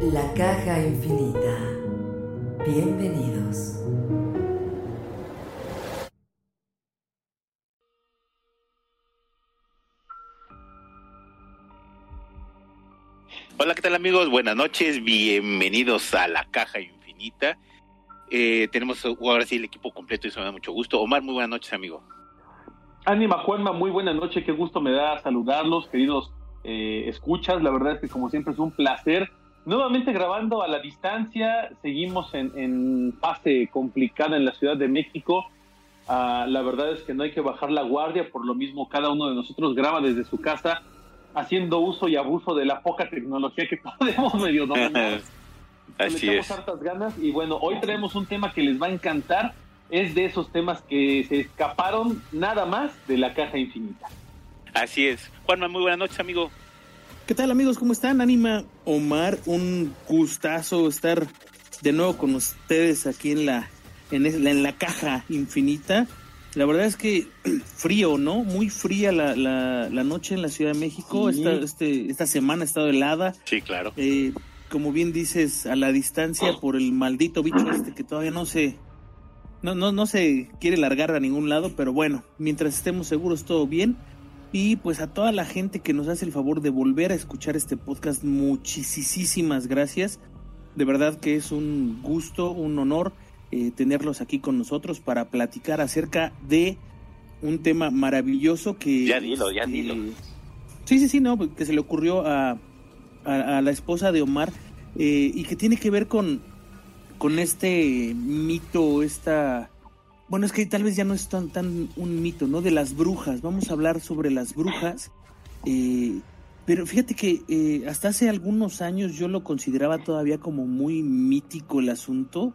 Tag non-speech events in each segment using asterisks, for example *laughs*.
La caja infinita. Bienvenidos. Hola, ¿qué tal amigos? Buenas noches, bienvenidos a la caja infinita. Eh, tenemos ahora sí el equipo completo y eso me da mucho gusto. Omar, muy buenas noches, amigo. Ánima Juanma, muy buenas noches, qué gusto me da saludarlos, queridos eh, escuchas. La verdad es que como siempre es un placer. Nuevamente grabando a la distancia, seguimos en, en fase complicada en la Ciudad de México. Ah, la verdad es que no hay que bajar la guardia, por lo mismo cada uno de nosotros graba desde su casa haciendo uso y abuso de la poca tecnología que *laughs* podemos medio dominar. *laughs* Así es. hartas ganas y bueno, hoy traemos un tema que les va a encantar. Es de esos temas que se escaparon nada más de la caja infinita. Así es. Juanma, muy buenas noches, amigo. ¿Qué tal amigos? ¿Cómo están? Anima Omar, un gustazo estar de nuevo con ustedes aquí en la en, es- en la caja infinita. La verdad es que *clears throat* frío, ¿no? Muy fría la, la, la noche en la Ciudad de México. Sí. Esta, este, esta semana ha estado helada. Sí, claro. Eh, como bien dices, a la distancia por el maldito bicho este que todavía no se no, no, no se quiere largar a ningún lado, pero bueno, mientras estemos seguros todo bien. Y pues a toda la gente que nos hace el favor de volver a escuchar este podcast, muchísimas gracias. De verdad que es un gusto, un honor eh, tenerlos aquí con nosotros para platicar acerca de un tema maravilloso que... Ya dilo, ya este, dilo. Sí, sí, sí, no, que se le ocurrió a, a, a la esposa de Omar eh, y que tiene que ver con, con este mito, esta... Bueno, es que tal vez ya no es tan, tan un mito, ¿no? De las brujas. Vamos a hablar sobre las brujas. eh, pero fíjate que eh, hasta hace algunos años yo lo consideraba todavía como muy mítico el asunto.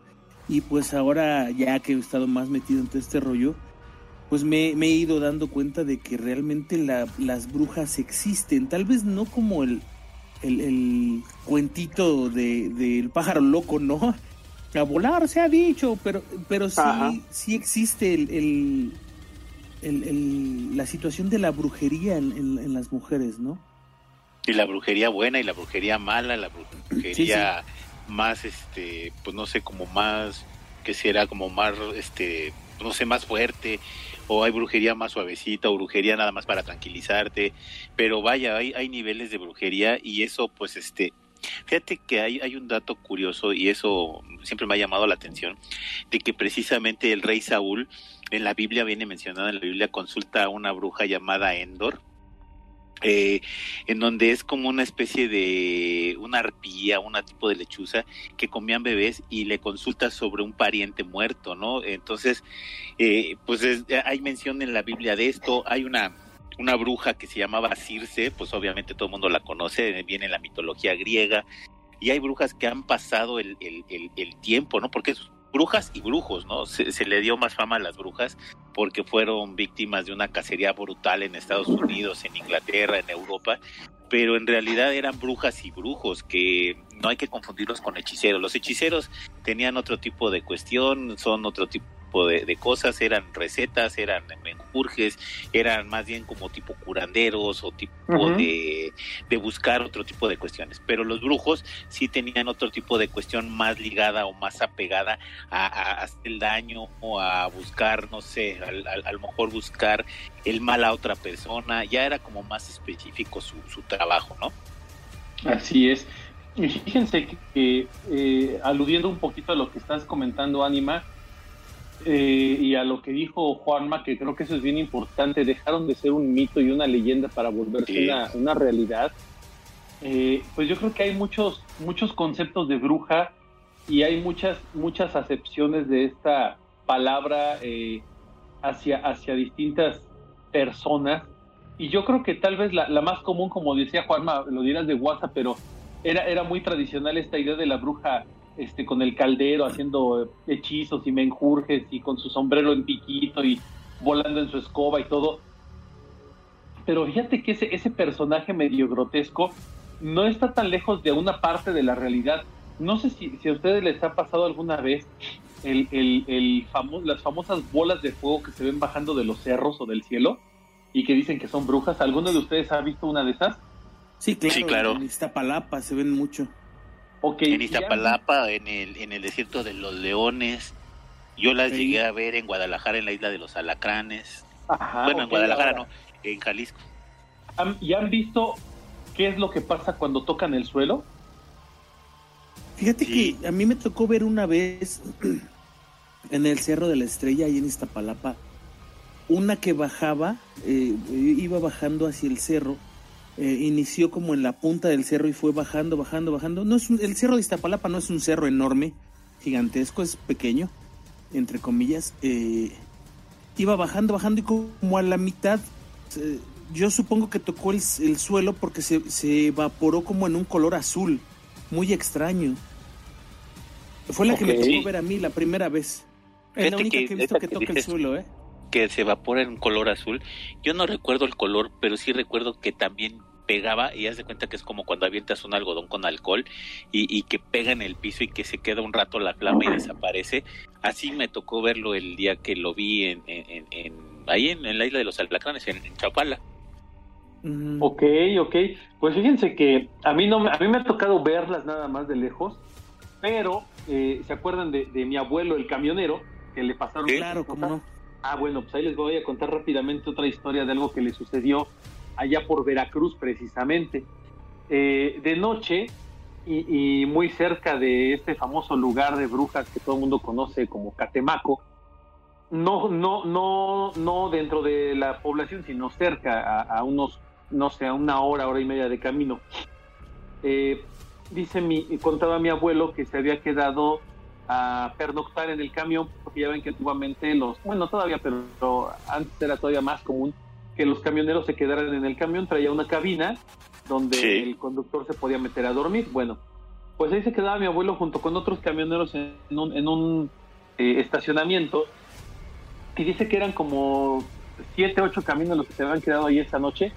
Y pues ahora, ya que he estado más metido en todo este rollo, pues me, me he ido dando cuenta de que realmente la- las brujas existen. Tal vez no como el, el, cuentito de- del pájaro loco, ¿no? A volar se ha dicho, pero, pero sí, Ajá. sí existe el, el- el- el- la situación de la brujería en, en- en las mujeres, ¿no? Y la brujería buena y la brujería mala, la brujería más, este, pues no sé, como más, que será como más, este, no sé, más fuerte, o hay brujería más suavecita, o brujería nada más para tranquilizarte, pero vaya, hay, hay niveles de brujería y eso, pues, este, fíjate que hay, hay un dato curioso y eso siempre me ha llamado la atención, de que precisamente el rey Saúl, en la Biblia viene mencionado, en la Biblia consulta a una bruja llamada Endor, eh, en donde es como una especie de una arpía, un tipo de lechuza que comían bebés y le consulta sobre un pariente muerto, ¿no? Entonces, eh, pues es- hay mención en la Biblia de esto, hay una una bruja que se llamaba Circe, pues obviamente todo el mundo la conoce, viene en la mitología griega, y hay brujas que han pasado el, el, el, el tiempo, ¿no? Porque es brujas y brujos, ¿no? Se, le dio más fama a las brujas porque fueron víctimas de una cacería brutal en Estados Unidos, en Inglaterra, en Europa, pero en realidad eran brujas y brujos que no hay que confundirlos con hechiceros. Los hechiceros tenían otro tipo de cuestión, son otro tipo tipo de, de cosas, eran recetas, eran menjurjes, eran más bien como tipo curanderos o tipo de, de buscar otro tipo de cuestiones. Pero los brujos sí tenían otro tipo de cuestión más ligada o más apegada a, a hacer el daño o a buscar, no sé, a lo mejor buscar el mal a otra persona. Ya era como más específico su, su trabajo, ¿no? Así es. Y fíjense que, que, eh, aludiendo un poquito a lo que estás comentando, Anima, eh, y a lo que dijo Juanma, que creo que eso es bien importante, dejaron de ser un mito y una leyenda para volverse Sí. una, una realidad. Eh, pues yo creo que hay muchos, muchos conceptos de bruja y hay muchas, muchas acepciones de esta palabra eh, hacia, hacia distintas personas. Y yo creo que tal vez la, la más común, como decía Juanma, lo dirás de WhatsApp, pero era, era muy tradicional esta idea de la bruja este, con el caldero haciendo hechizos y menjurjes y con su sombrero en piquito y volando en su escoba y todo. Pero fíjate que ese, ese personaje medio grotesco no está tan lejos de una parte de la realidad. No sé si, si a ustedes les ha pasado alguna vez el, el, el famo- las famosas bolas de fuego que se ven bajando de los cerros o del cielo y que dicen que son brujas. ¿Alguno de ustedes ha visto una de esas? Sí, claro. Sí, claro. En Iztapalapa se ven mucho. En ¿y han- Iztapalapa, en el, en el desierto de los leones. Yo las Sí. llegué a ver en Guadalajara, en la isla de los alacranes. Ajá, bueno, en Guadalajara ahora, no, en Jalisco. ¿han- ¿Y han visto qué es lo que pasa cuando tocan el suelo? Fíjate Sí. que a mí me tocó ver una vez *clears throat* en el Cerro de la Estrella, ahí en Iztapalapa, una que bajaba, eh, iba bajando hacia el cerro, eh, inició como en la punta del cerro y fue bajando, bajando, bajando. No es un- el Cerro de Iztapalapa no es un cerro enorme, gigantesco, es pequeño, entre comillas. eh, iba bajando, bajando y como a la mitad, eh, yo supongo que tocó el, el suelo porque se, se evaporó como en un color azul, muy extraño. Fue la que me tocó ver a mí la primera vez. Es la única que que, he visto que que toca el suelo, ¿eh? Que se evapora en un color azul. Yo no recuerdo el color, pero sí recuerdo que también pegaba y haz de cuenta que es como cuando avientas un algodón con alcohol y, y que pega en el piso y que se queda un rato la flama y desaparece. Así me tocó verlo el día que lo vi en, en- en- en- ahí en, en la isla de los alacranes, en, en Chapala. Ujú. Ok, ok. Pues fíjense que a mí no me- a mí me ha tocado verlas nada más de lejos, pero eh, se acuerdan de, de mi abuelo el camionero que le pasaron. Claro, cómo no. Ah, bueno, pues ahí les voy a contar rápidamente otra historia de algo que le sucedió allá por Veracruz precisamente. Eh, de noche y, muy cerca de este famoso lugar de brujas que todo el mundo conoce como Catemaco, no, no, no, no dentro de la población, sino cerca, a, a unos, no sé, a una hora, hora y media de camino. Eh, dice mi, contaba mi abuelo que se había quedado a pernoctar en el camión, porque ya ven que antiguamente los, bueno, todavía, pero, antes era todavía más común que los camioneros se quedaran en el camión, traía una cabina donde Sí. el conductor se podía meter a dormir. Bueno, pues ahí se quedaba mi abuelo junto con otros camioneros en un, en un eh, estacionamiento y dice que eran como siete, ocho camiones los que se habían quedado ahí esa noche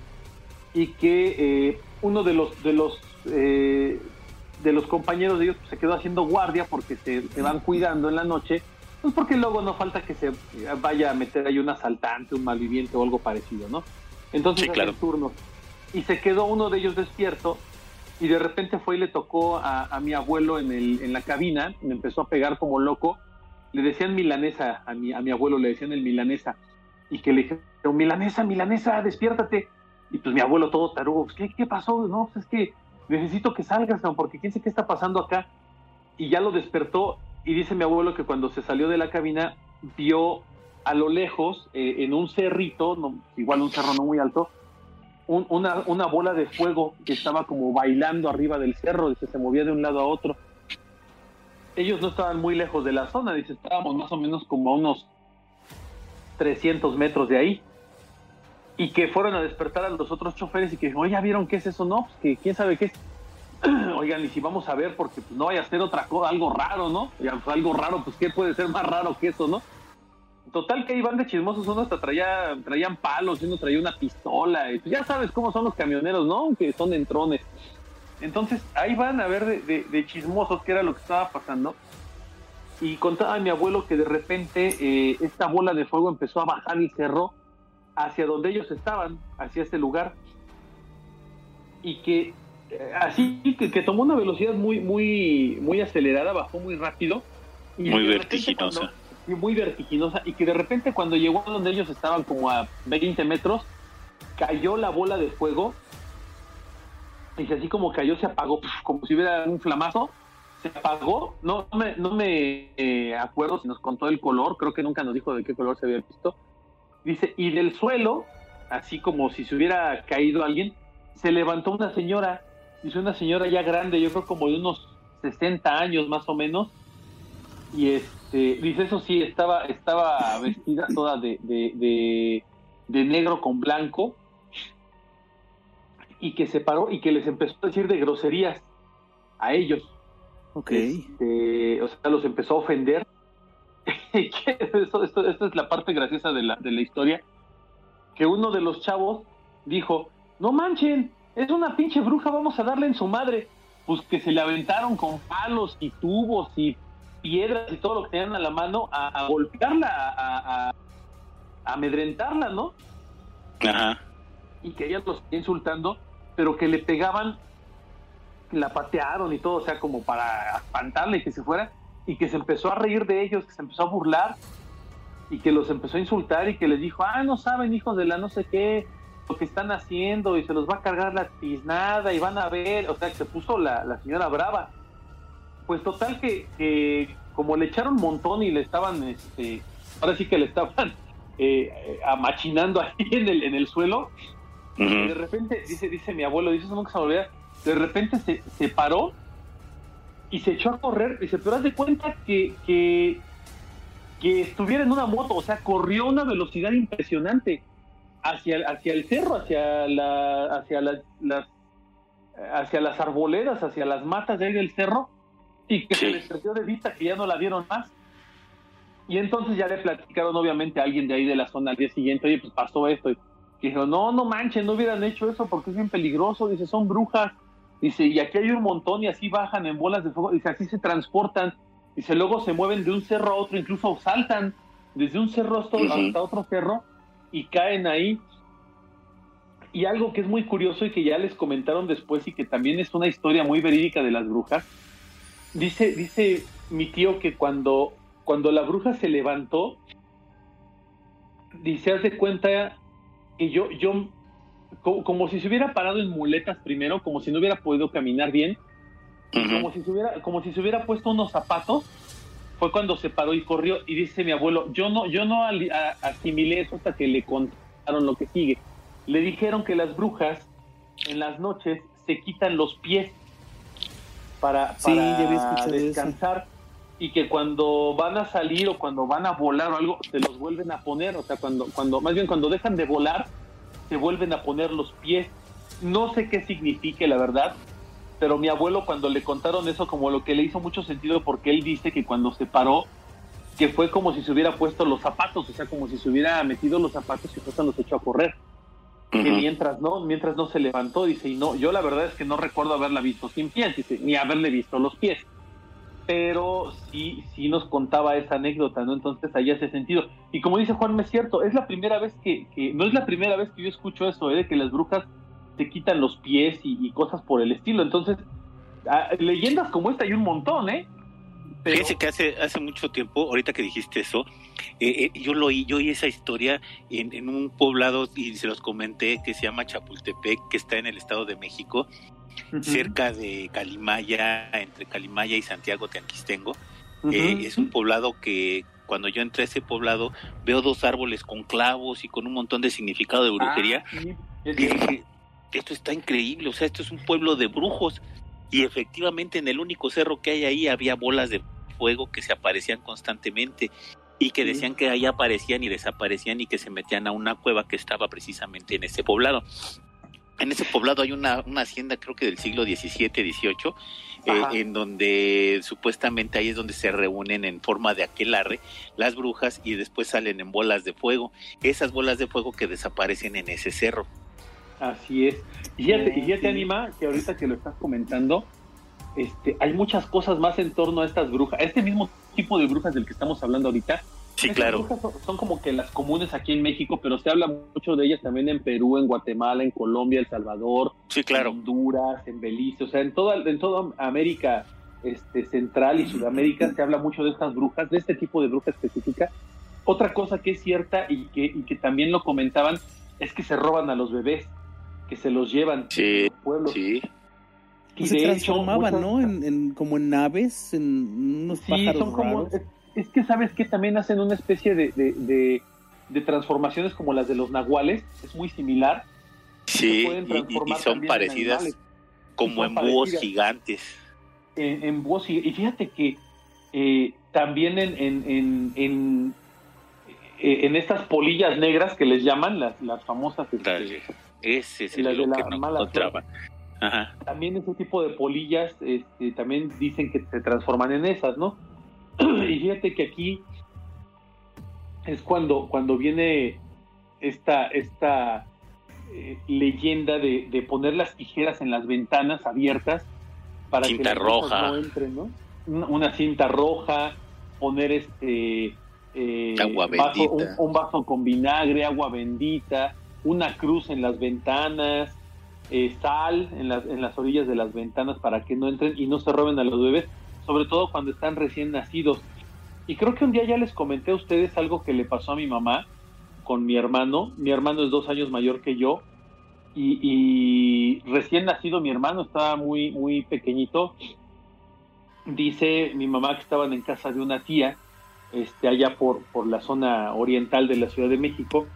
y que eh, uno de los de los eh, de los compañeros de ellos pues, se quedó haciendo guardia porque se, se van cuidando en la noche pues porque luego no falta que se vaya a meter ahí un asaltante, un malviviente o algo parecido, ¿no? Entonces Sí, claro. turnos. Y se quedó uno de ellos despierto y de repente fue y le tocó a, a mi abuelo en, el, en la cabina, me empezó a pegar como loco. Le decían milanesa, a mi, a mi abuelo le decían el milanesa. Y que le dijeron, milanesa, milanesa, despiértate. Y pues mi abuelo todo tarugo, pues, ¿qué, qué pasó? No, pues es que necesito que salgas, porque quién sé qué está pasando acá. Y ya lo despertó y dice mi abuelo que cuando se salió de la cabina vio a lo lejos, eh, en un cerrito, igual un cerro no muy alto, un- una, una bola de fuego que estaba como bailando arriba del cerro, dice, se movía de un lado a otro. Ellos no estaban muy lejos de la zona, dice, estábamos más o menos como a unos 300 metros de ahí. Y que fueron a despertar a los otros choferes y que oye, ¿ya vieron qué es eso? No, pues que quién sabe qué es. *clears throat* Oigan, y si vamos a ver, porque pues, no vaya a ser otra cosa, algo raro, ¿no? Pues, algo raro, pues ¿qué puede ser más raro que eso, no? Total que iban de chismosos, uno hasta traía, traían palos, y uno traía una pistola, y pues ya sabes cómo son los camioneros, ¿no? Que son entrones. Entonces, ahí van a ver de, chismosos qué era lo que estaba pasando. y contaba mi abuelo que de repente eh, esta bola de fuego empezó a bajar el cerro hacia donde ellos estaban, hacia ese lugar, y que eh, así que, que tomó una velocidad muy, muy, muy acelerada, bajó muy rápido. Y Muy vertiginosa. cuando- sí, muy vertiginosa, y que de repente cuando llegó a donde ellos estaban como a 20 metros, cayó la bola de fuego, y así como cayó, se apagó, como si hubiera un flamazo, se apagó, no me, no me eh, acuerdo si nos contó el color, creo que nunca nos dijo de qué color se había visto. Dice, y del suelo, así como si se hubiera caído alguien, se levantó una señora, dice una señora ya grande, yo creo como de unos 60 años más o menos, y este, dice eso sí, estaba, estaba *laughs* vestida toda de, de, de, de negro con blanco, y que se paró y que les empezó a decir de groserías a ellos. Ok. Este, o sea, los empezó a ofender. *laughs* Que esto, esto, esta es la parte graciosa de la, de la historia. Que uno de los chavos dijo, no manchen, es una pinche bruja, vamos a darle en su madre. Pues que se le aventaron con palos y tubos y piedras y todo lo que tenían a la mano a, a golpearla, a, a- a amedrentarla, ¿no? Ajá. y que ella los insultando, pero que le pegaban, la patearon y todo, o sea, como para espantarle y que se fuera, y que se empezó a reír de ellos, que se empezó a burlar, y que los empezó a insultar y que les dijo, ah, no saben, hijos de la no sé qué, lo que están haciendo, y se los va a cargar la tiznada, y van a ver, o sea, que se puso la, la señora brava. Pues total que, que como le echaron un montón y le estaban, este, ahora sí que le estaban *laughs* eh, eh, amachinando ahí *laughs* en el, en el suelo, y de Ujú. repente, dice, dice mi abuelo, dice eso nunca se me olvida, de repente se, se paró y se echó a correr, dice, pero haz de cuenta que, que, que estuviera en una moto, o sea, corrió a una velocidad impresionante hacia, el- hacia el cerro, hacia la, hacia las, las hacia las arboledas, hacia las matas de ahí del cerro, y que se les perdió de vista que ya no la vieron más. Y entonces ya le platicaron obviamente a alguien de ahí de la zona al día siguiente, oye, pues pasó esto. Y dijo, no, no manchen, no hubieran hecho eso porque es bien peligroso. Dice, son brujas. Dice, y aquí hay un montón y así bajan en bolas de fuego. Dice, así se transportan. Dice, luego se mueven de un cerro a otro, incluso saltan desde un cerro hasta, otro cerro y caen ahí. Y algo que es muy curioso y que ya les comentaron después y que también es una historia muy verídica de las brujas. Dice, dice mi tío que cuando, cuando la bruja se levantó, dice, hace cuenta que yo, yo, como, como si se hubiera parado en muletas primero, como si no hubiera podido caminar bien, como Ujú. si se hubiera, como si se hubiera puesto unos zapatos, fue cuando se paró y corrió y dice mi abuelo, yo no, yo no asimilé eso hasta que le contaron lo que sigue. Le dijeron que las brujas en las noches se quitan los pies para, Sí, para eso. descansar y que cuando van a salir o cuando van a volar o algo se los vuelven a poner, o sea, cuando, cuando, más bien cuando dejan de volar se vuelven a poner los pies. No sé qué signifique, la verdad, pero mi abuelo cuando le contaron eso como lo que le hizo mucho sentido porque él dice que cuando se paró que fue como si se hubiera puesto los zapatos, o sea, como si se hubiera metido los zapatos y cuando se echó a correr. Que mientras no, mientras no se levantó, dice, y no, yo la verdad es que no recuerdo haberla visto sin pies, dice, ni haberle visto los pies. Pero sí, sí nos contaba esa anécdota, ¿no? Entonces ahí hace sentido. Y como dice Juan, es cierto, es la primera vez que, que- no es la primera vez que yo escucho eso, ¿eh? de que las brujas te quitan los pies y, cosas por el estilo. Entonces, ah, leyendas como esta hay un montón, ¿eh? Pero- Fíjese que hace, hace mucho tiempo, ahorita que dijiste eso, eh, eh, yo lo oí, yo oí esa historia en, en un poblado y se los comenté que se llama Chapultepec, que está en el Estado de México, Cerca de Calimaya, entre Calimaya y Santiago Teanquistengo. Eh, es un poblado que cuando yo entré a ese poblado veo dos árboles con clavos y con un montón de significado de brujería. Ah, sí, Y dije, esto está increíble, o sea, esto es un pueblo de brujos. Y efectivamente en el único cerro que hay ahí había bolas de fuego que se aparecían constantemente y que decían que ahí aparecían y desaparecían y que se metían a una cueva que estaba precisamente en ese poblado. En ese poblado hay una, una hacienda, creo que del siglo XVII, XVIII, eh, en donde supuestamente ahí es donde se reúnen en forma de aquelarre las brujas y después salen en bolas de fuego. Esas bolas de fuego que desaparecen en ese cerro. Así es. Y ya, te, y ya te anima que ahorita que lo estás comentando, este, hay muchas cosas más en torno a estas brujas, a este mismo tipo de brujas del que estamos hablando ahorita. Sí, claro. brujas Son, son como que las comunes aquí en México, pero se habla mucho de ellas también en Perú, en Guatemala, en Colombia, El Salvador, Sí, en claro. Honduras, en Belice, o sea, en toda, en toda América este, Central y Sudamérica se habla mucho de estas brujas, de este tipo de bruja específica. Otra cosa que es cierta y que, y que también lo comentaban es que se roban a los bebés, que se los llevan Sí, a los pueblos. Sí, Y Pues se hecho, transformaban, muchas- ¿no? En, en- como en aves, en unos Sí, pájaros son como. raros. Es que sabes que también hacen una especie de, de, de- de transformaciones como las de los nahuales, es muy similar. sí, y- y, son en parecidas como son en búhos gigantes. en, en búhos y, y fíjate que eh, también en, en, en, en, eh, en estas polillas negras que les llaman, las, las famosas, este, Dale. Ese es el de lo que no encontraban. Ajá. también ese tipo de polillas este, también dicen que se transforman en esas, ¿no? *clears throat* y fíjate que aquí es cuando, cuando viene esta, esta eh, leyenda de, de poner las tijeras en las ventanas abiertas para Cinta que las roja. no entren, ¿no? Una, una cinta roja, poner este eh, Agua vaso- un vaso con vinagre, agua bendita, una cruz en las ventanas, eh, sal en las, en las orillas de las ventanas para que no entren y no se roben a los bebés, sobre todo cuando están recién nacidos. Y creo que un día ya les comenté a ustedes algo que le pasó a mi mamá con mi hermano. Mi hermano es dos años mayor que yo y, recién nacido mi hermano estaba muy, muy pequeñito. Dice mi mamá que estaban en casa de una tía, este, allá por, por la zona oriental de la Ciudad de México,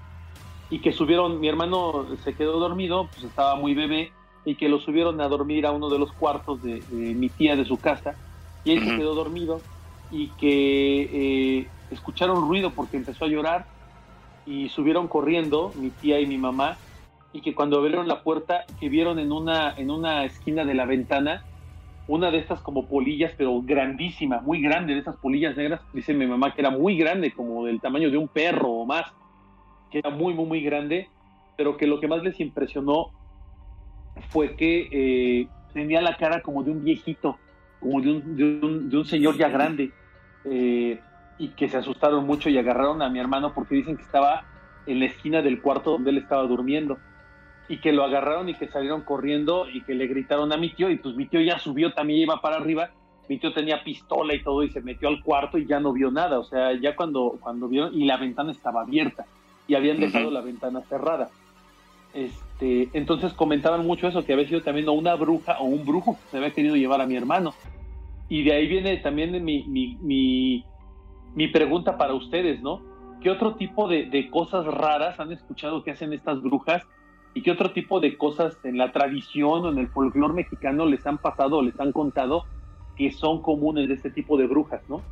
y que subieron, mi hermano se quedó dormido, pues estaba muy bebé, y que lo subieron a dormir a uno de los cuartos de mi tía de su casa, y él se quedó dormido, y que eh, escucharon ruido porque empezó a llorar, y subieron corriendo, mi tía y mi mamá, y que cuando abrieron la puerta, que vieron en una, en una esquina de la ventana, una de estas como polillas, pero grandísima, muy grande, de esas polillas negras, dice mi mamá que era muy grande, como del tamaño de un perro o más, que era muy, muy, muy grande, pero que lo que más les impresionó fue que eh, tenía la cara como de un viejito, como de un, de un, de un señor ya grande, eh, y que se asustaron mucho y agarraron a mi hermano porque dicen que estaba en la esquina del cuarto donde él estaba durmiendo y que lo agarraron y que salieron corriendo y que le gritaron a mi tío y pues mi tío ya subió, también iba para arriba, mi tío tenía pistola y todo y se metió al cuarto y ya no vio nada, o sea, ya cuando, cuando vieron y la ventana estaba abierta y habían dejado la ventana cerrada. Este, entonces comentaban mucho eso, que había sido también una bruja o un brujo que se había querido llevar a mi hermano. Y de ahí viene también mi, mi, mi, pregunta para ustedes, ¿no? ¿Qué otro tipo de, cosas raras han escuchado que hacen estas brujas? ¿Y qué otro tipo de cosas en la tradición o en el folclore mexicano les han pasado o les han contado que son comunes de este tipo de brujas, ¿no?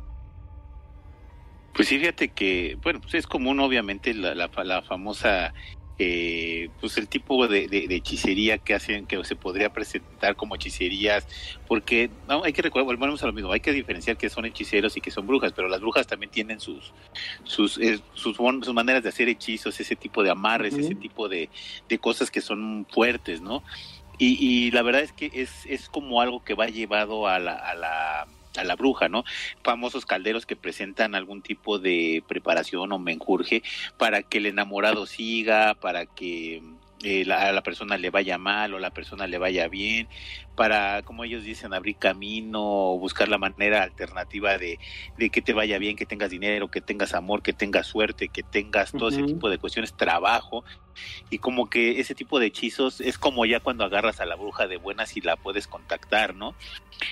Pues sí, fíjate que, bueno, pues es común obviamente la, la, la famosa, eh, pues el tipo de, de- de hechicería que hacen, que se podría presentar como hechicerías, porque no, hay que recordar, volvemos a lo mismo, hay que diferenciar que son hechiceros y que son brujas, pero las brujas también tienen sus sus eh, sus, maneras de hacer hechizos, ese tipo de amarres, ese tipo de, de cosas que son fuertes, ¿no? Y, y la verdad es que es, es como algo que va llevado a la, a la a la bruja, ¿no? Famosos calderos que presentan algún tipo de preparación o menjurje para que el enamorado siga, para que eh, a la persona le vaya mal o la persona le vaya bien, para, como ellos dicen, abrir camino, o buscar la manera alternativa de, de que te vaya bien, que tengas dinero, que tengas amor, que tengas suerte, que tengas todo ese Ujú. tipo de cuestiones, trabajo, y como que ese tipo de hechizos es como ya cuando agarras a la bruja de buenas y la puedes contactar, ¿no?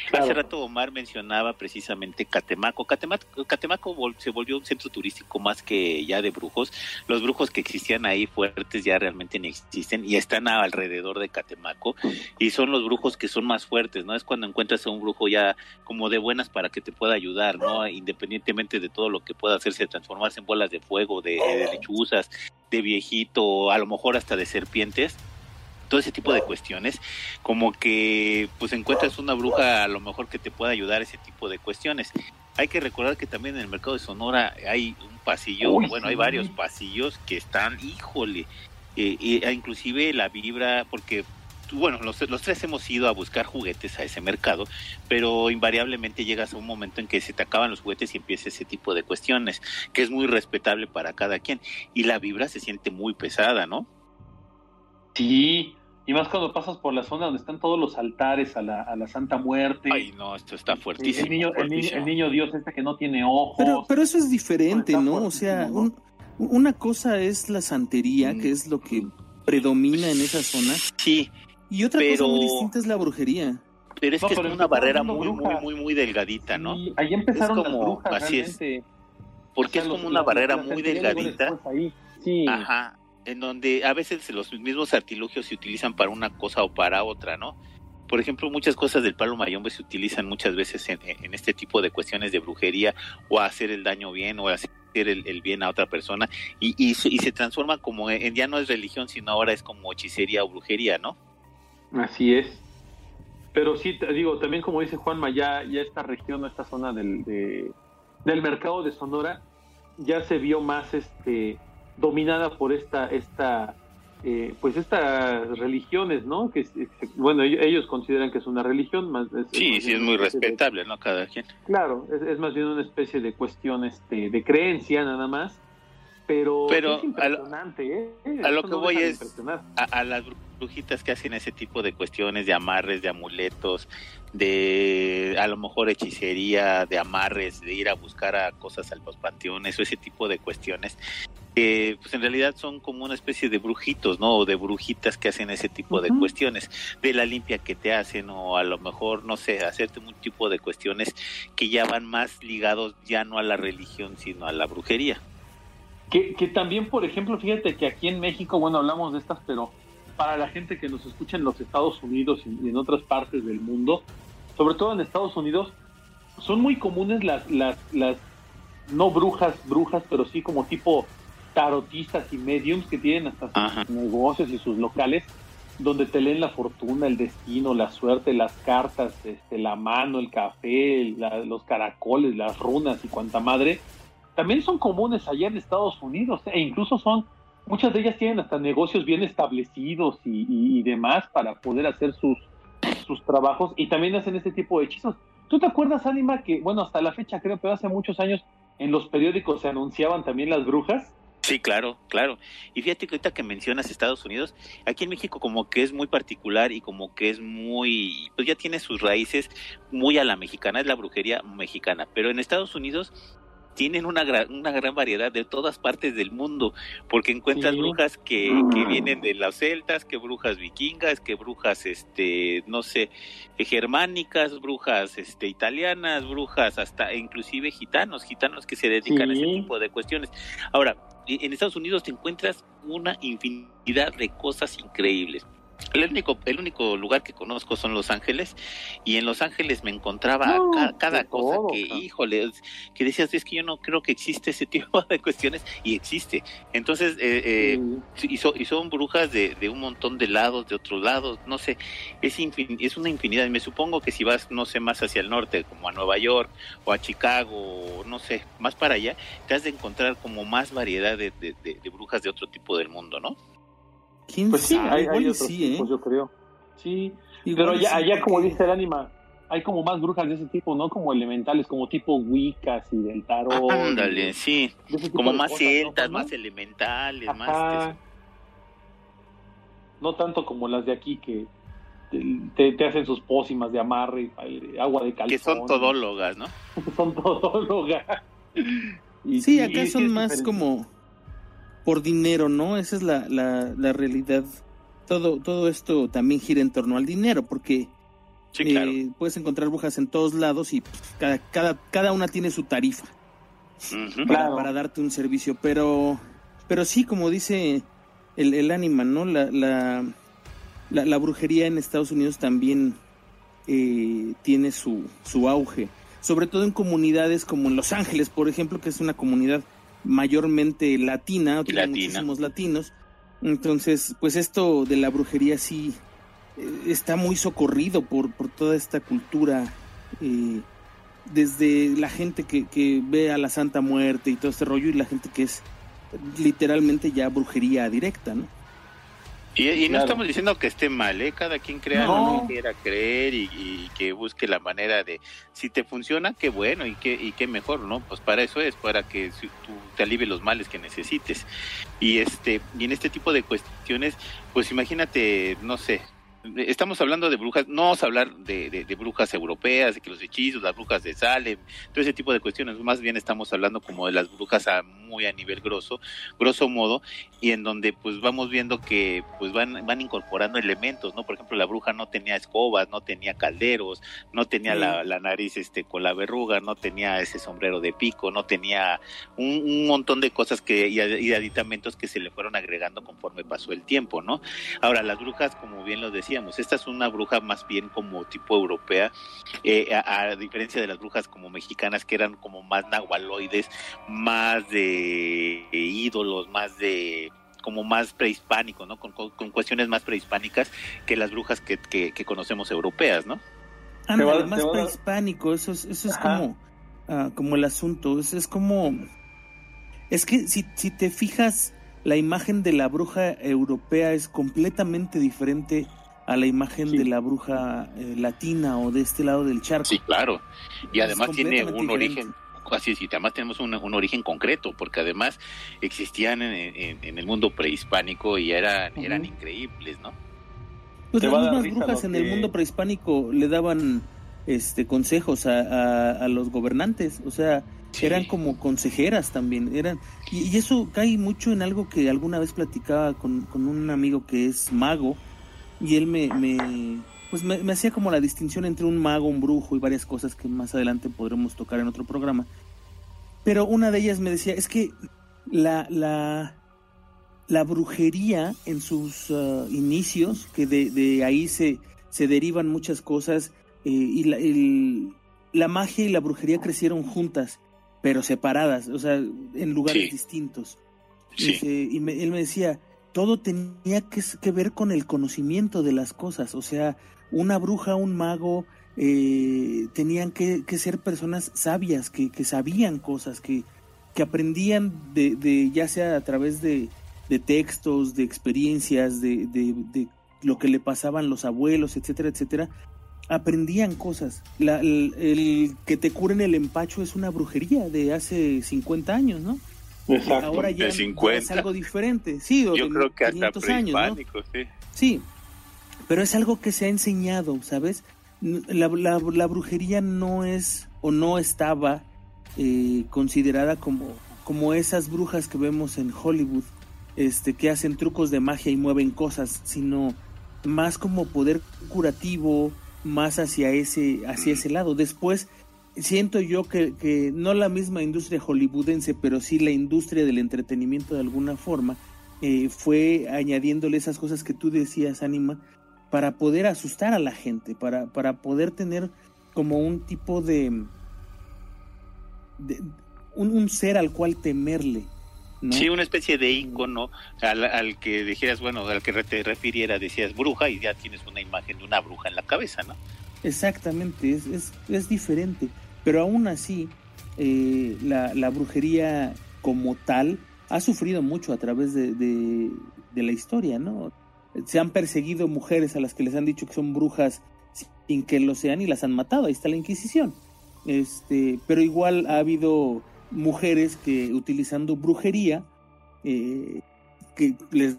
Claro. Hace rato Omar mencionaba precisamente Catemaco. Catemaco, Catemaco vol- se volvió un centro turístico más que ya de brujos. Los brujos que existían ahí fuertes ya realmente ni existen y están alrededor de Catemaco y son los brujos que son más fuertes, ¿no? Es cuando encuentras a un brujo ya como de buenas para que te pueda ayudar, ¿no? Independientemente de todo lo que pueda hacerse, transformarse en bolas de fuego, de, de lechuzas, de viejito, a lo mejor hasta de serpientes todo ese tipo de cuestiones, como que pues encuentras una bruja a lo mejor que te pueda ayudar ese tipo de cuestiones. Hay que recordar que también en el mercado de Sonora hay un pasillo, Uy, bueno, sí. hay varios pasillos que están, híjole, eh, eh, inclusive la vibra, porque bueno, los, los, tres hemos ido a buscar juguetes a ese mercado, pero invariablemente llegas a un momento en que se te acaban los juguetes y empieza ese tipo de cuestiones, que es muy respetable para cada quien. Y la vibra se siente muy pesada, ¿no? Sí, y más cuando pasas por la zona donde están todos los altares a la, a la Santa Muerte. Ay, no, esto está fuertísimo. El niño, el niño, el niño Dios este que no tiene ojos. Pero, pero eso es diferente, ¿no? O sea, un, una cosa es la santería, que es lo que predomina en esa zona. Sí. Y otra pero... cosa muy distinta es la brujería. Pero es No, que pero es una barrera muy, muy, muy, muy delgadita, ¿no? Sí, ahí empezaron Es como- las brujas, así es. realmente. Porque O sea, es los- como una barrera muy delgadita. ahí. Sí. Ajá, en donde a veces los mismos artilugios se utilizan para una cosa o para otra, ¿no? Por ejemplo, muchas cosas del palo mayombe se utilizan muchas veces en, en este tipo de cuestiones de brujería o a hacer el daño bien o a hacer el, el bien a otra persona y, y, se- y se transforma como en, ya no es religión, sino ahora es como hechicería o brujería, ¿no? Así es. Pero sí, te digo, también como dice Juanma, ya, ya esta región, esta zona del, de- del mercado de Sonora, ya se vio más este dominada por esta, esta eh, pues estas religiones, ¿no? Que, bueno, ellos, ellos consideran que es una religión, más es- Sí, sí, es muy de- respetable, ¿no? Cada quien. Claro, es, es más bien una especie de cuestión este, de creencia nada más, pero, Pero es impresionante, ¿eh? a lo que voy es- a, a las brujitas que hacen ese tipo de cuestiones de amarres, de amuletos, de a lo mejor hechicería, de amarres, de ir a buscar a cosas a los panteones o ese tipo de cuestiones, que pues en realidad son como una especie de brujitos, ¿no? O de brujitas que hacen ese tipo de cuestiones, de la limpia que te hacen o a lo mejor, no sé, hacerte un tipo de cuestiones que ya van más ligados ya no a la religión, sino a la brujería. Que, que también, por ejemplo, fíjate que aquí en México, bueno, hablamos de estas, pero para la gente que nos escucha en los Estados Unidos y en otras partes del mundo, sobre todo en Estados Unidos, son muy comunes las, las, las no brujas, brujas, pero sí como tipo tarotistas y mediums que tienen hasta sus negocios y sus locales, donde te leen la fortuna, el destino, la suerte, las cartas, este, la mano, el café, la- los caracoles, las runas y cuanta madre. También son comunes allá en Estados Unidos e incluso son, muchas de ellas tienen hasta negocios bien establecidos y, y- y demás para poder hacer sus, sus trabajos y también hacen este tipo de hechizos. ¿Tú te acuerdas, Anima, que, bueno, hasta la fecha creo, pero hace muchos años en los periódicos se anunciaban también las brujas? Sí, claro, claro. Y fíjate que ahorita que mencionas Estados Unidos, aquí en México como que es muy particular y como que es muy, pues ya tiene sus raíces muy a la mexicana, es la brujería mexicana, pero en Estados Unidos tienen una gran, una gran variedad de todas partes del mundo, porque encuentras Sí. brujas que, que vienen de los celtas, que brujas vikingas, que brujas, este, no sé, eh, germánicas, brujas, este, italianas, brujas, hasta inclusive gitanos, gitanos que se dedican a ese tipo de cuestiones. Ahora, e- en Estados Unidos te encuentras una infinidad de cosas increíbles. El único, el único lugar que conozco son Los Ángeles y en Los Ángeles me encontraba No, ca- cada, cosa todo, que, híjole, que decías, es que yo no creo que existe ese *laughs* tipo de cuestiones y existe. Entonces, eh, eh, Sí. y, so- y son brujas de, de un montón de lados, de otros lados, no sé, es, infin- es una infinidad. Y me supongo que si vas, no sé, más hacia el norte, como a Nueva York o a Chicago, o no sé, más para allá, te has de encontrar como más variedad de- de brujas de otro tipo del mundo, ¿no? ¿Quién Pues sí, sabe? hay, hay otros sí, ¿eh? tipos, yo creo. Sí, Igual pero allá, sí, allá como dice el anima, hay como más brujas de ese tipo, ¿no? Como elementales, como tipo Wiccas y del tarot. Ándale, y sí, como más cosas, ¿no, celtas, Juanma? más elementales, más... Ajá. No tanto como las de aquí que te, te hacen sus pócimas de amarre, y agua de calzón. que son todólogas, ¿no? *laughs* son todólogas. Y- Sí, acá y son más diferente. como por dinero, ¿no? Esa es la, la, la realidad. Todo, todo esto también gira en torno al dinero, porque Sí, eh, puedes encontrar brujas en todos lados y pues, cada, cada, cada una tiene su tarifa para, Claro. para darte un servicio. Pero, pero sí, como dice el, el ánima, ¿no? La, la, la, la brujería en Estados Unidos también eh, tiene su, su auge. Sobre todo en comunidades como en Los Ángeles, por ejemplo, que es una comunidad mayormente latina, tiene Latina. muchísimos latinos. Entonces, pues esto de la brujería sí eh, está muy socorrido por, por toda esta cultura, eh, desde la gente que, que ve a la Santa Muerte y todo este rollo, y la gente que es literalmente ya brujería directa, ¿no? Y, y no Claro. estamos diciendo que esté mal, ¿eh? Cada quien crea No. lo que quiera creer y, y que busque la manera de... Si te funciona, qué bueno y qué, y qué mejor, ¿no? Pues para eso es, para que si tú te alivies los males que necesites. Y, este, y en este tipo de cuestiones, pues imagínate, no sé, estamos hablando de brujas, no vamos a hablar de, de- de brujas europeas, de que los hechizos, las brujas de Salem, todo ese tipo de cuestiones, más bien estamos hablando como de las brujas a, muy a nivel grosso, grosso modo, y en donde pues vamos viendo que pues van, van incorporando elementos, ¿no? Por ejemplo, la bruja no tenía escobas, no tenía calderos, no tenía Sí. la, la nariz este con la verruga, no tenía ese sombrero de pico, no tenía un, un montón de cosas que y, y aditamentos que se le fueron agregando conforme pasó el tiempo, ¿no? Ahora, las brujas, como bien lo decíamos, esta es una bruja más bien como tipo europea, eh, a, a diferencia de las brujas como mexicanas que eran como más nahualoides, más de, de ídolos, más de como más prehispánico, ¿no? Con, con- con cuestiones más prehispánicas que las brujas que, que, que conocemos europeas, ¿no? Ándale, más prehispánico, eso es, eso es Ajá. como, ah, como el asunto, es, es como... Es que si, si te fijas, la imagen de la bruja europea es completamente diferente a la imagen Sí. de la bruja eh, latina o de este lado del charco. Sí, claro. Y además tiene un diferente. origen, así es, y además tenemos un, un origen concreto, porque además existían en, en- en el mundo prehispánico y eran, eran increíbles, ¿no? Pues las mismas brujas en el mundo prehispánico le daban este consejos a, a- a los gobernantes, o sea, Sí. eran como consejeras también, eran y, y eso cae mucho en algo que alguna vez platicaba con, con un amigo que es mago y él me, me pues me, me hacía como la distinción entre un mago, un brujo y varias cosas que más adelante podremos tocar en otro programa. Pero una de ellas me decía, es que la, la, la brujería en sus ah, inicios, que de, de ahí se, se derivan muchas cosas, eh, y la, el- la magia y la brujería crecieron juntas, pero separadas, o sea, en lugares Sí. distintos. Sí. Y me- él me decía, todo tenía que, ver con el conocimiento de las cosas, o sea, una bruja, un mago, eh, tenían que, ser personas sabias, que, sabían cosas, que, aprendían de, de ya sea a través de, textos, de experiencias, de, de- de lo que le pasaban los abuelos, etcétera, etcétera, aprendían cosas. La- el, el que te curen el empacho es una brujería de hace 50 años, ¿no? Exacto. Ahora ya, De ya 50. es algo diferente, sí, o Yo de creo que hasta 500 años, ¿no? sí. Sí, pero es algo que se ha enseñado, ¿sabes? La, la- la brujería no es o no estaba eh, considerada como, como esas brujas que vemos en Hollywood, este, que hacen trucos de magia y mueven cosas, sino más como poder curativo, más hacia ese, hacia ese lado. Después siento yo que, que no la misma industria hollywoodense, pero sí la industria del entretenimiento de alguna forma, eh, fue añadiéndole esas cosas que tú decías, Anima, para poder asustar a la gente, para, para poder tener como un tipo de, de- un, un ser al cual temerle. ¿no? Sí, una especie de ícono al, al que dijeras, bueno, al que te refiriera, decías bruja y ya tienes una imagen de una bruja en la cabeza, ¿no? Exactamente, es, es, es diferente. Pero aún así, eh, la, brujería como tal ha sufrido mucho a través de la historia, ¿no? Se han perseguido mujeres a las que les han dicho que son brujas sin que lo sean y las han matado. Ahí está la Inquisición. Este, pero igual ha habido mujeres que utilizando brujería, eh, que les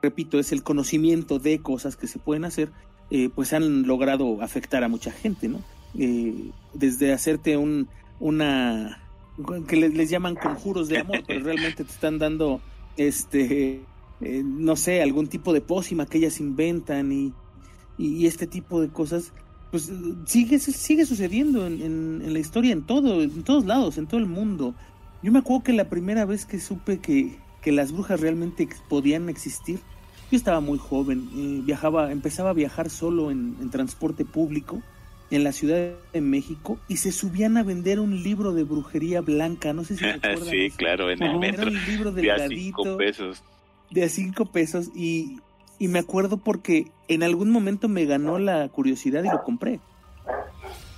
repito, es el conocimiento de cosas que se pueden hacer, eh, pues han logrado afectar a mucha gente, ¿no? Eh, desde hacerte un, una, que les, les llaman conjuros de amor, pero realmente te están dando, este, eh, no sé, algún tipo de pócima que ellas inventan y, y, este tipo de cosas, pues sigue, sigue sucediendo en, en- la historia, en todo, en todos lados, en todo el mundo. Yo me acuerdo que la primera vez que supe que, que las brujas realmente podían existir, yo estaba muy joven, eh, viajaba, empezaba a viajar solo en, en transporte público en la Ciudad de México y se subían a vender un libro de brujería blanca, no sé si *laughs* recuerdan. sí, eso. claro, en el Ajá. metro. Era un libro De a delgadito cinco pesos. de a cinco pesos y, y me acuerdo porque en algún momento me ganó la curiosidad y lo compré.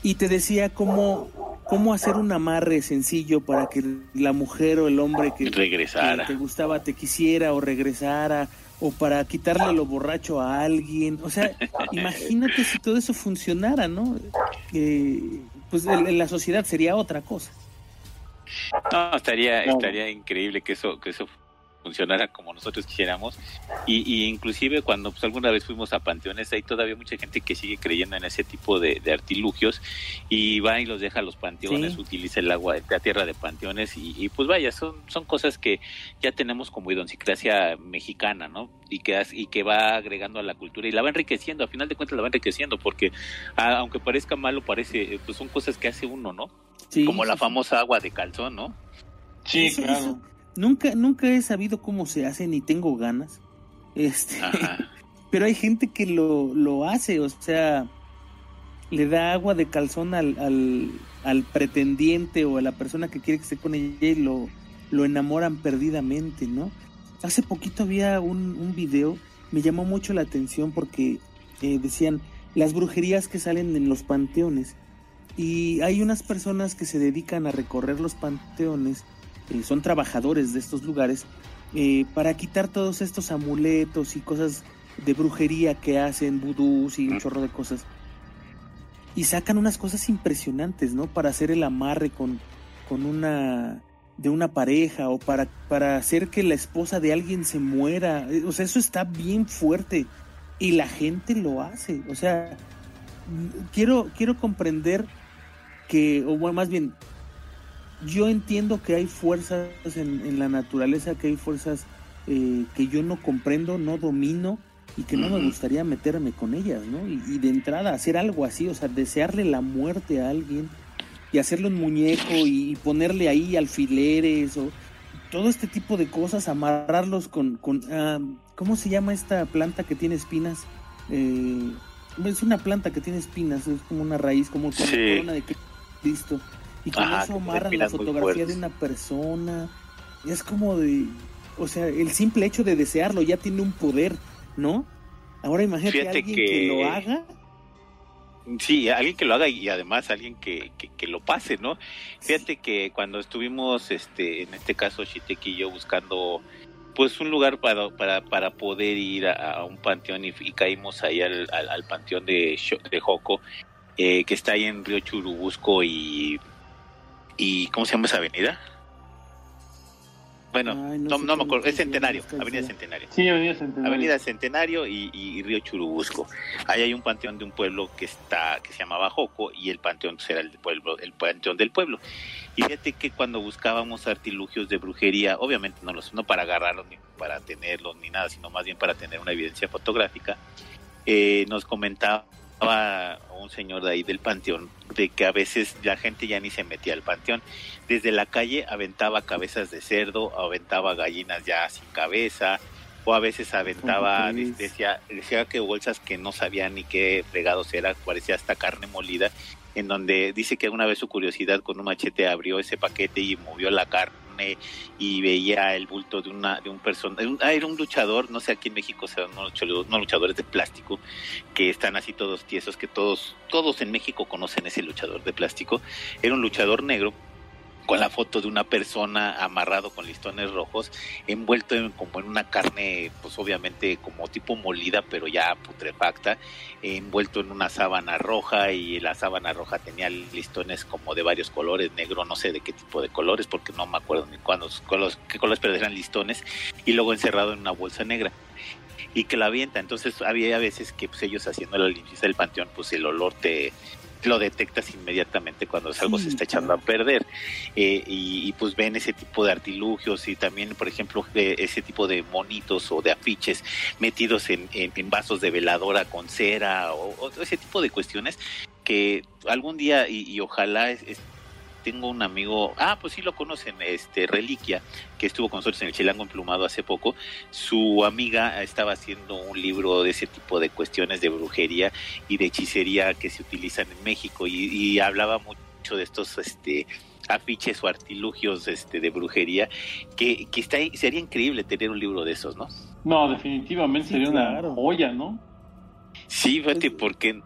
Y te decía cómo cómo hacer un amarre sencillo para que la mujer o el hombre que, regresara. que te gustaba te quisiera o regresara o para quitarle lo borracho a alguien. O sea, imagínate si todo eso funcionara, ¿no? Eh, pues en, en la sociedad sería otra cosa. No, estaría, estaría increíble que eso, que eso funcionara como nosotros quisiéramos. Y, y inclusive cuando pues, alguna vez fuimos a panteones hay todavía mucha gente que sigue creyendo en ese tipo de, de artilugios y va y los deja a los panteones Sí. utiliza el agua la tierra de panteones y, y, pues vaya son son cosas que ya tenemos como idiosincrasia mexicana no y que y que va agregando a la cultura y la va enriqueciendo a final de cuentas la va enriqueciendo porque aunque parezca malo parece pues son cosas que hace uno no Sí, como la famosa agua de calzón no Sí, claro. Nunca, nunca he sabido cómo se hace ni tengo ganas. Este, Ajá. *laughs* pero hay gente que lo, lo hace, o sea, le da agua de calzón al, al, al pretendiente o a la persona que quiere que esté con ella y lo, lo enamoran perdidamente, ¿no? Hace poquito había un, un video, me llamó mucho la atención porque eh, decían las brujerías que salen en los panteones. Y hay unas personas que se dedican a recorrer los panteones, eh, son trabajadores de estos lugares, eh, para quitar todos estos amuletos y cosas de brujería que hacen, vudús y un chorro de cosas. Y sacan unas cosas impresionantes, ¿no? Para hacer el amarre con, con una de una pareja o para, para hacer que la esposa de alguien se muera. Eh, O sea, eso está bien fuerte. Y la gente lo hace. O sea, mm, quiero, quiero comprender que, o bueno, más bien, yo entiendo que hay fuerzas en, en la naturaleza, que hay fuerzas eh, que yo no comprendo, no domino y que no me gustaría meterme con ellas, ¿no? Y, y de entrada hacer algo así, o sea, desearle la muerte a alguien y hacerle un muñeco y, y ponerle ahí alfileres o todo este tipo de cosas, amarrarlos con, con ah, ¿cómo se llama esta planta que tiene espinas? Eh, es una planta que tiene espinas, es como una raíz, como la Sí. corona de Cristo. Y con Ajá, eso amarran la fotografía de una persona. Es como de, o sea, el simple hecho de desearlo ya tiene un poder, ¿no? Ahora imagínate Fíjate alguien que... que- lo haga. Sí, alguien que lo haga y además alguien que, que, que lo pase, ¿no? Fíjate que cuando estuvimos, este, en este caso, Shiteki y yo buscando, pues un lugar para, para, para poder ir a, a un panteón y, y caímos ahí al, al, al panteón de, de Joco, eh, que está ahí en Río Churubusco y, y ¿cómo se llama esa avenida? Bueno, Ay, no, me acuerdo, es Centenario, Avenida. Centenario. Sí, Avenida Centenario. Avenida Centenario y, y Río Churubusco. Ahí hay un panteón de un pueblo que está que se llamaba Joco y el panteón pues, era el pueblo, el panteón del pueblo. Y fíjate que cuando buscábamos artilugios de brujería, obviamente no los no para agarrarlos ni para tenerlos ni nada, sino más bien para tener una evidencia fotográfica, eh, nos comentaba un señor de ahí del panteón de que a veces la gente ya ni se metía al panteón. Desde la calle aventaba cabezas de cerdo, aventaba gallinas ya sin cabeza, o a veces aventaba, decía, decía que bolsas que no sabía ni qué fregados era, parecía hasta carne molida, en donde dice que alguna vez su curiosidad con un machete abrió ese paquete y movió la carne y veía el bulto de una de un persona ah, era un luchador no sé aquí en México se unos luchadores de plástico que están así todos tiesos que todos todos en México conocen ese luchador de plástico. Era un luchador negro con la foto de una persona amarrado con listones rojos, envuelto en, como en una carne, pues obviamente como tipo molida, pero ya putrefacta, envuelto en una sábana roja y la sábana roja tenía listones como de varios colores, negro, no sé de qué tipo de colores, porque no me acuerdo ni cuándo, qué colores, pero eran listones, y luego encerrado en una bolsa negra y que la avienta. Entonces había veces que pues, ellos haciendo la limpieza del panteón, pues el olor te lo detectas inmediatamente cuando algo Sí, se está echando a perder. Eh, y, y, pues ven ese tipo de artilugios y también por ejemplo de ese tipo de monitos o de afiches metidos en, en, en vasos de veladora con cera o, o, ese tipo de cuestiones que algún día y, y ojalá es, es, tengo un amigo, ah, pues sí lo conocen, este Reliquia, que estuvo con nosotros en el Chilango Emplumado hace poco. Su amiga estaba haciendo un libro de ese tipo de cuestiones de brujería y de hechicería que se utilizan en México y, y hablaba mucho de estos, este afiches o artilugios este de brujería que, que está sería increíble tener un libro de esos, ¿no? No, definitivamente sí, sería claro. una joya, ¿no? Sí, fíjate, porque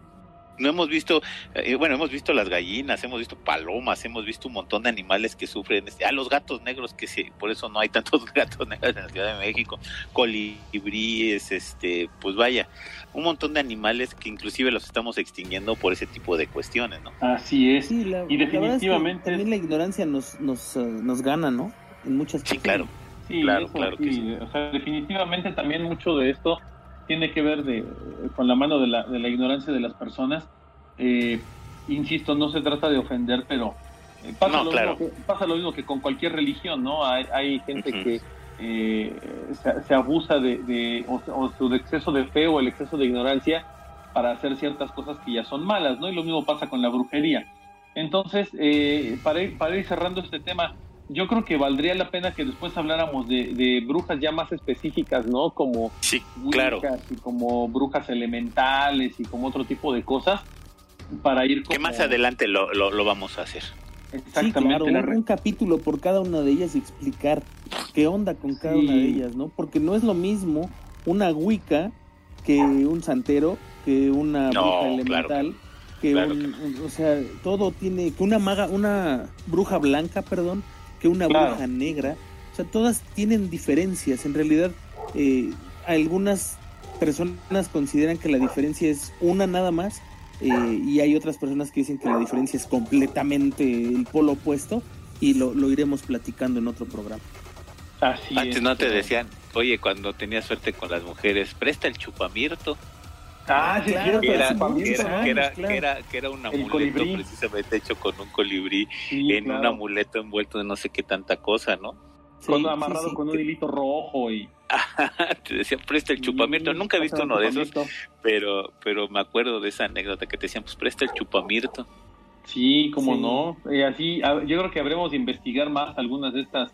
no hemos visto, eh, bueno, hemos visto las gallinas, hemos visto palomas, hemos visto un montón de animales que sufren, este, ah, los gatos negros, que sí, por eso no hay tantos *laughs* gatos negros en la Ciudad de México, colibríes, este, pues vaya, un montón de animales que inclusive los estamos extinguiendo por ese tipo de cuestiones, ¿no? Así es. Sí, la, y la verdad es que definitivamente también la ignorancia nos, nos, eh, nos gana, ¿no? En muchas Sí, claro. Sí, Claro, eso claro que sí. sí. O sea, definitivamente también mucho de esto tiene que ver de, con la mano de la, de la ignorancia de las personas. Eh, insisto, no se trata de ofender, pero eh, pasa, No, lo claro. mismo que, pasa lo mismo que con cualquier religión, ¿no? Hay, hay gente que eh, se, se abusa de, de o, o su exceso de fe o el exceso de ignorancia para hacer ciertas cosas que ya son malas, ¿no? Y lo mismo pasa con la brujería. Entonces, eh, para, ir, para ir cerrando este tema, yo creo que valdría la pena que después habláramos de, de brujas ya más específicas, ¿no? Como Sí, claro. Y como brujas elementales y como otro tipo de cosas para ir Que como- más adelante lo, lo, lo vamos a hacer. Sí, exactamente claro, la un, capítulo por cada una de ellas y explicar qué onda con cada Sí. una de ellas, ¿no? Porque no es lo mismo una Wicca que un santero, que una No, bruja claro que elemental, que, claro un, un- o sea, todo tiene, que una maga, una bruja blanca, perdón, que una Claro. bruja negra, o sea, todas tienen diferencias. En realidad, eh, algunas personas consideran que la diferencia es una nada más eh, y hay otras personas que dicen que la diferencia es completamente el polo opuesto y lo, lo iremos platicando en otro programa. así Antes es. no te decían, oye, cuando tenías suerte con las mujeres, presta el chupamirto. Ah, sí, Claro, Que era, que, era, que, era, años, claro. que, era, que era un amuleto precisamente hecho con un colibrí, sí, en un amuleto envuelto de no sé qué tanta cosa, ¿no? Sí, sí, amarrado sí. con un hilito rojo y *laughs* te decían, presta el chupamirto. Sí, Nunca he visto uno de esos, pero, pero me acuerdo de esa anécdota que te decían, pues presta el chupamirto. Sí, como Sí. no. Eh, así, a- yo creo que habremos de investigar más algunas de estas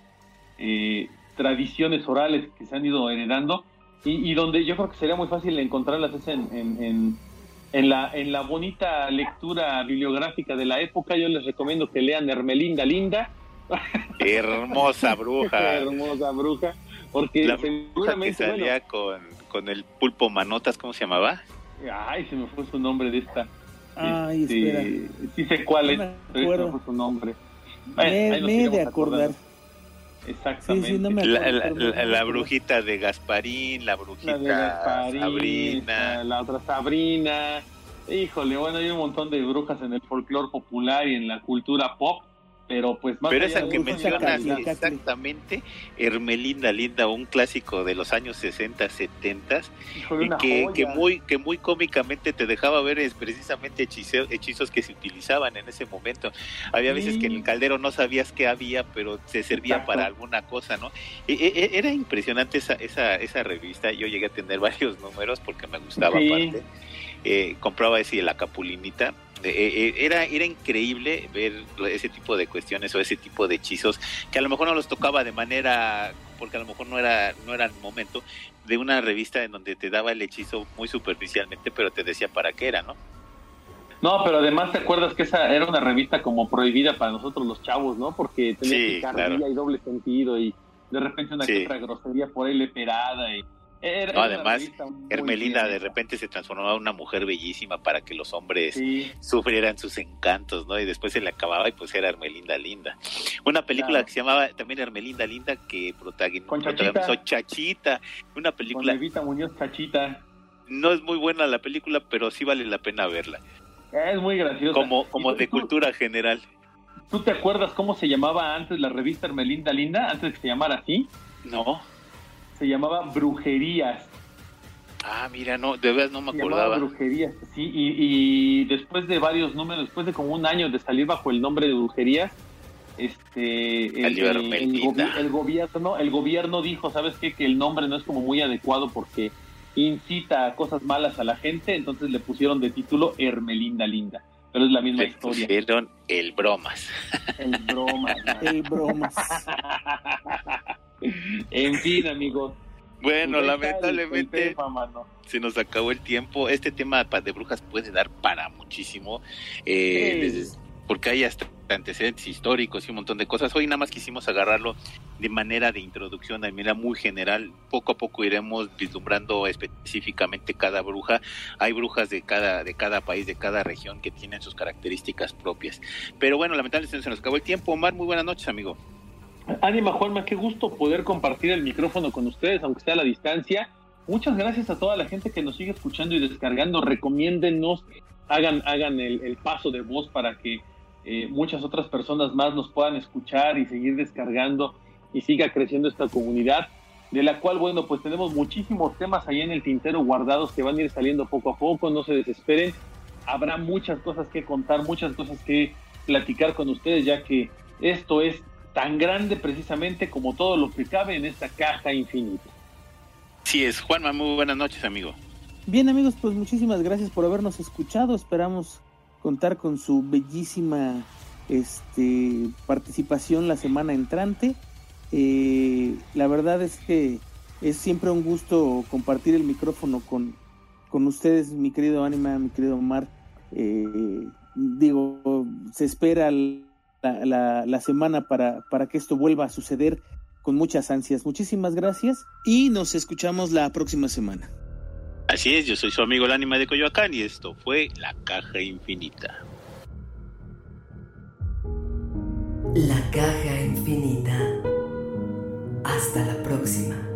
eh, tradiciones orales que se han ido heredando y, y donde yo creo que sería muy fácil encontrarlas es en, en, en, en la, en la bonita lectura bibliográfica de la época. Yo les recomiendo que lean Hermelinda Linda, Hermosa bruja. *laughs* hermosa bruja, porque La bruja que seguramente, bueno, salía con, con el pulpo manotas, ¿cómo se llamaba? ay, se me fue su nombre de esta. Ay, Este, espera. Sí sé cuál No es, me pero se me acuerdo. fue su nombre. Me, me de acordar. acordando. Exactamente. sí, no me La, brujita de Gasparín, la brujita La de Gasparín, Sabrina. la otra Sabrina. Híjole, bueno, hay un montón de brujas en el folclore popular y en la cultura pop, pero pues más Pero esa que mencionas exactamente, Hermelinda Linda, un clásico de los años 60, 70 híjole, y que, que muy que muy cómicamente te dejaba ver es precisamente hechizos, hechizos que se utilizaban en ese momento. Había veces Sí. que en el caldero no sabías qué había, pero se servía Exacto. para alguna cosa, ¿no? E- e- era impresionante esa, esa, esa revista. Yo llegué a tener *laughs* varios números porque me gustaba Sí. aparte. Eh, compraba ese de la capulinita. Eh, eh, era, era increíble ver ese tipo de cuestiones o ese tipo de hechizos que a lo mejor no los tocaba de manera porque a lo mejor no era no era el momento de una revista en donde te daba el hechizo muy superficialmente pero te decía para qué era no No, pero además te acuerdas que esa era una revista como prohibida para nosotros los chavos, ¿no? Porque tenía Sí, picardía claro. y doble sentido y de repente una Sí. que otra grosería por ahí leperada y era, No, además, Hermelinda bien de repente se transformaba en una mujer bellísima para que los hombres Sí, sufrieran sus encantos, ¿no? Y después se le acababa y pues era Hermelinda Linda. Una película Claro. que se llamaba también Hermelinda Linda que Con Chachita. protagonizó Chachita, una con película Evita Muñoz Chachita. no es muy buena la película, pero sí vale la pena verla, Es muy graciosa. como como ¿Y tú- de tú- cultura general. ¿Tú te acuerdas cómo se llamaba antes la revista Hermelinda Linda? Antes de que se llamara así, No. Se llamaba Brujerías. Ah, mira, no, de verdad no me Se llamaba acordaba. Brujerías, sí, y, y después de varios números, después de como un año de salir bajo el nombre de Brujerías, este, el, Salió el- el Hermelinda. gobi- el gobierno, el gobierno dijo, ¿sabes qué? Que el nombre no es como muy adecuado porque incita a cosas malas a la gente, entonces le pusieron de título Hermelinda Linda. Pero es la misma Le historia. pusieron el bromas. El broma. *laughs* ¿no? El bromas. *laughs* en fin, amigos. Bueno, lamentablemente tema, se nos acabó el tiempo. Este tema de brujas puede dar para muchísimo, eh, Sí. desde- porque hay hasta antecedentes históricos y un montón de cosas. Hoy nada más quisimos agarrarlo de manera de introducción, de manera muy general. Poco a poco iremos vislumbrando específicamente cada bruja. Hay brujas de cada, de cada país, de cada región que tienen sus características propias. Pero bueno, lamentablemente se nos acabó el tiempo. Omar, muy buenas noches, amigo. Ánima Juanma, qué gusto poder compartir el micrófono con ustedes, aunque sea a la distancia. Muchas gracias a toda la gente que nos sigue escuchando y descargando. Recomiéndennos, hagan, hagan el paso de voz para que eh, muchas otras personas más nos puedan escuchar y seguir descargando y siga creciendo esta comunidad, de la cual, bueno, pues tenemos muchísimos temas ahí en el tintero guardados que van a ir saliendo poco a poco, no se desesperen, habrá muchas cosas que contar, muchas cosas que platicar con ustedes, ya que esto es tan grande precisamente como todo lo que cabe en esta caja infinita. Sí es, Juanma, muy buenas noches, amigo. Bien, amigos, pues muchísimas gracias por habernos escuchado. Esperamos contar con su bellísima este, participación la semana entrante. Eh, la verdad es que es siempre un gusto compartir el micrófono con, con ustedes, mi querido Anima, mi querido Omar. Eh, digo, se espera la, la, semana para, para que esto vuelva a suceder con muchas ansias. Muchísimas gracias y nos escuchamos la próxima semana. Así es, yo soy su amigo el ánima de Coyoacán y esto fue La Caja Infinita. La Caja Infinita. Hasta la próxima.